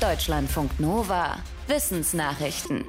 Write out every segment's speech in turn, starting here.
Deutschlandfunk Nova. Wissensnachrichten.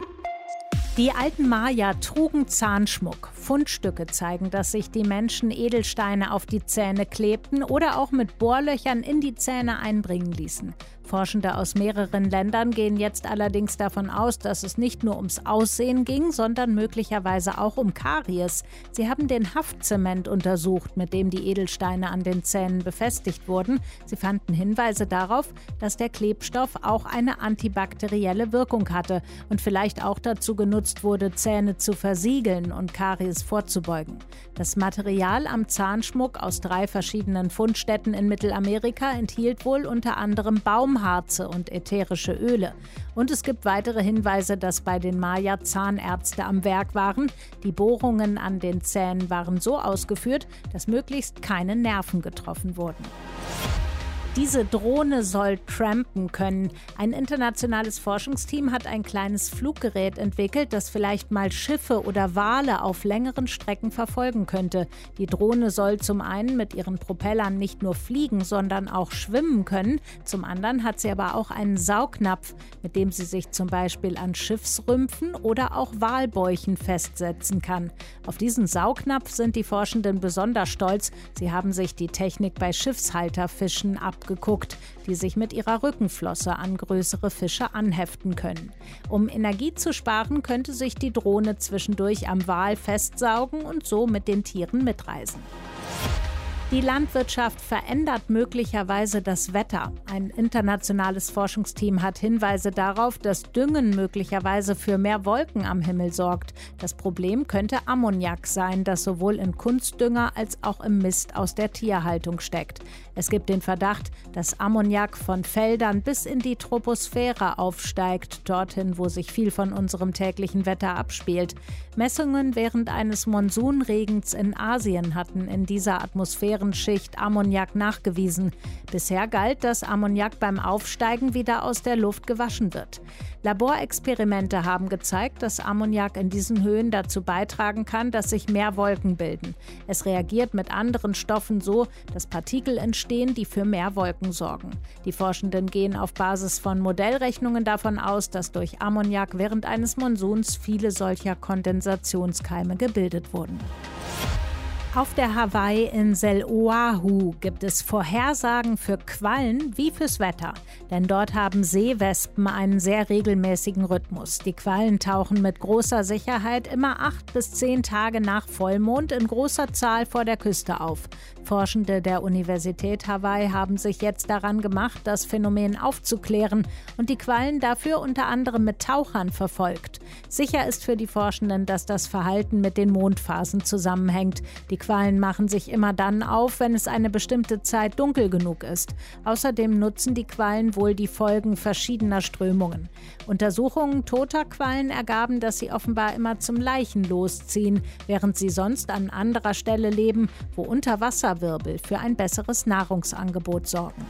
Die alten Maya trugen Zahnschmuck. Fundstücke zeigen, dass sich die Menschen Edelsteine auf die Zähne klebten oder auch mit Bohrlöchern in die Zähne einbringen ließen. Forschende aus mehreren Ländern gehen jetzt allerdings davon aus, dass es nicht nur ums Aussehen ging, sondern möglicherweise auch um Karies. Sie haben den Haftzement untersucht, mit dem die Edelsteine an den Zähnen befestigt wurden. Sie fanden Hinweise darauf, dass der Klebstoff auch eine antibakterielle Wirkung hatte und vielleicht auch dazu genutzt wurde, Zähne zu versiegeln und Karies vorzubeugen. Das Material am Zahnschmuck aus drei verschiedenen Fundstätten in Mittelamerika enthielt wohl unter anderem Baum Baumharze und ätherische Öle. Und es gibt weitere Hinweise, dass bei den Maya Zahnärzte am Werk waren. Die Bohrungen an den Zähnen waren so ausgeführt, dass möglichst keine Nerven getroffen wurden. Diese Drohne soll trampen können. Ein internationales Forschungsteam hat ein kleines Fluggerät entwickelt, das vielleicht mal Schiffe oder Wale auf längeren Strecken verfolgen könnte. Die Drohne soll zum einen mit ihren Propellern nicht nur fliegen, sondern auch schwimmen können. Zum anderen hat sie aber auch einen Saugnapf, mit dem sie sich zum Beispiel an Schiffsrümpfen oder auch Walbäuchen festsetzen kann. Auf diesen Saugnapf sind die Forschenden besonders stolz. Sie haben sich die Technik bei Schiffshalterfischen ab abgeguckt, die sich mit ihrer Rückenflosse an größere Fische anheften können. Um Energie zu sparen, könnte sich die Drohne zwischendurch am Wal festsaugen und so mit den Tieren mitreisen. Die Landwirtschaft verändert möglicherweise das Wetter. Ein internationales Forschungsteam hat Hinweise darauf, dass Düngen möglicherweise für mehr Wolken am Himmel sorgt. Das Problem könnte Ammoniak sein, das sowohl in Kunstdünger als auch im Mist aus der Tierhaltung steckt. Es gibt den Verdacht, dass Ammoniak von Feldern bis in die Troposphäre aufsteigt, dorthin, wo sich viel von unserem täglichen Wetter abspielt. Messungen während eines Monsunregens in Asien hatten in dieser Atmosphäre Atmosphärenschicht Ammoniak nachgewiesen. Bisher galt, dass Ammoniak beim Aufsteigen wieder aus der Luft gewaschen wird. Laborexperimente haben gezeigt, dass Ammoniak in diesen Höhen dazu beitragen kann, dass sich mehr Wolken bilden. Es reagiert mit anderen Stoffen so, dass Partikel entstehen, die für mehr Wolken sorgen. Die Forschenden gehen auf Basis von Modellrechnungen davon aus, dass durch Ammoniak während eines Monsuns viele solcher Kondensationskeime gebildet wurden. Auf der Hawaii-Insel Oahu gibt es Vorhersagen für Quallen wie fürs Wetter. Denn dort haben Seewespen einen sehr regelmäßigen Rhythmus. Die Quallen tauchen mit großer Sicherheit immer acht bis zehn Tage nach Vollmond in großer Zahl vor der Küste auf. Forschende der Universität Hawaii haben sich jetzt daran gemacht, das Phänomen aufzuklären und die Quallen dafür unter anderem mit Tauchern verfolgt. Sicher ist für die Forschenden, dass das Verhalten mit den Mondphasen zusammenhängt. Die Quallen machen sich immer dann auf, wenn es eine bestimmte Zeit dunkel genug ist. Außerdem nutzen die Quallen wohl die Folgen verschiedener Strömungen. Untersuchungen toter Quallen ergaben, dass sie offenbar immer zum Leichen losziehen, während sie sonst an anderer Stelle leben, wo Unterwasserwirbel für ein besseres Nahrungsangebot sorgen.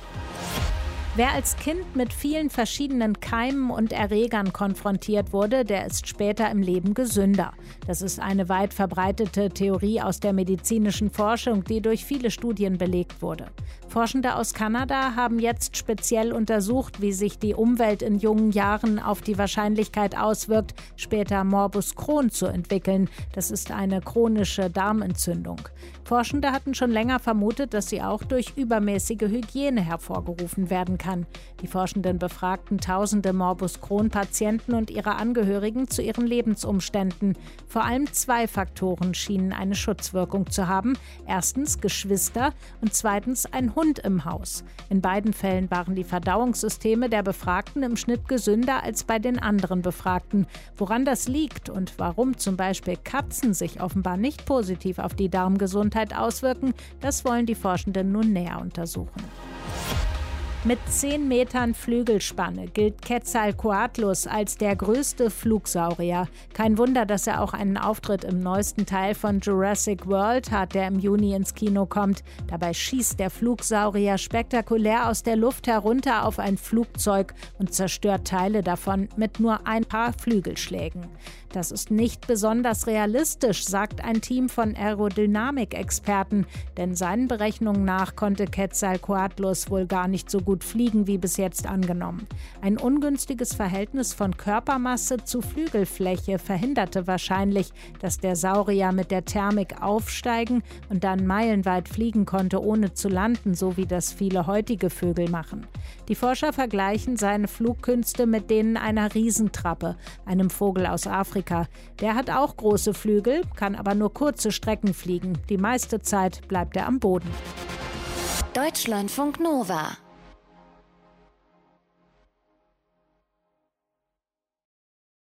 Wer als Kind mit vielen verschiedenen Keimen und Erregern konfrontiert wurde, der ist später im Leben gesünder. Das ist eine weit verbreitete Theorie aus der medizinischen Forschung, die durch viele Studien belegt wurde. Forschende aus Kanada haben jetzt speziell untersucht, wie sich die Umwelt in jungen Jahren auf die Wahrscheinlichkeit auswirkt, später Morbus Crohn zu entwickeln. Das ist eine chronische Darmentzündung. Forschende hatten schon länger vermutet, dass sie auch durch übermäßige Hygiene hervorgerufen werden kann. Die Forschenden befragten tausende Morbus Crohn-Patienten und ihre Angehörigen zu ihren Lebensumständen. Vor allem zwei Faktoren schienen eine Schutzwirkung zu haben. Erstens Geschwister und zweitens ein Hund im Haus. In beiden Fällen waren die Verdauungssysteme der Befragten im Schnitt gesünder als bei den anderen Befragten. Woran das liegt und warum zum Beispiel Katzen sich offenbar nicht positiv auf die Darmgesundheit auswirken, das wollen die Forschenden nun näher untersuchen. Mit 10 Metern Flügelspanne gilt Quetzalcoatlus als der größte Flugsaurier. Kein Wunder, dass er auch einen Auftritt im neuesten Teil von Jurassic World hat, der im Juni ins Kino kommt. Dabei schießt der Flugsaurier spektakulär aus der Luft herunter auf ein Flugzeug und zerstört Teile davon mit nur ein paar Flügelschlägen. Das ist nicht besonders realistisch, sagt ein Team von Aerodynamik-Experten, denn seinen Berechnungen nach konnte Quetzalcoatlus wohl gar nicht so gut gut fliegen wie bis jetzt angenommen. Ein ungünstiges Verhältnis von Körpermasse zu Flügelfläche verhinderte wahrscheinlich, dass der Saurier mit der Thermik aufsteigen und dann meilenweit fliegen konnte, ohne zu landen, so wie das viele heutige Vögel machen. Die Forscher vergleichen seine Flugkünste mit denen einer Riesentrappe, einem Vogel aus Afrika. Der hat auch große Flügel, kann aber nur kurze Strecken fliegen. Die meiste Zeit bleibt er am Boden. Deutschlandfunk Nova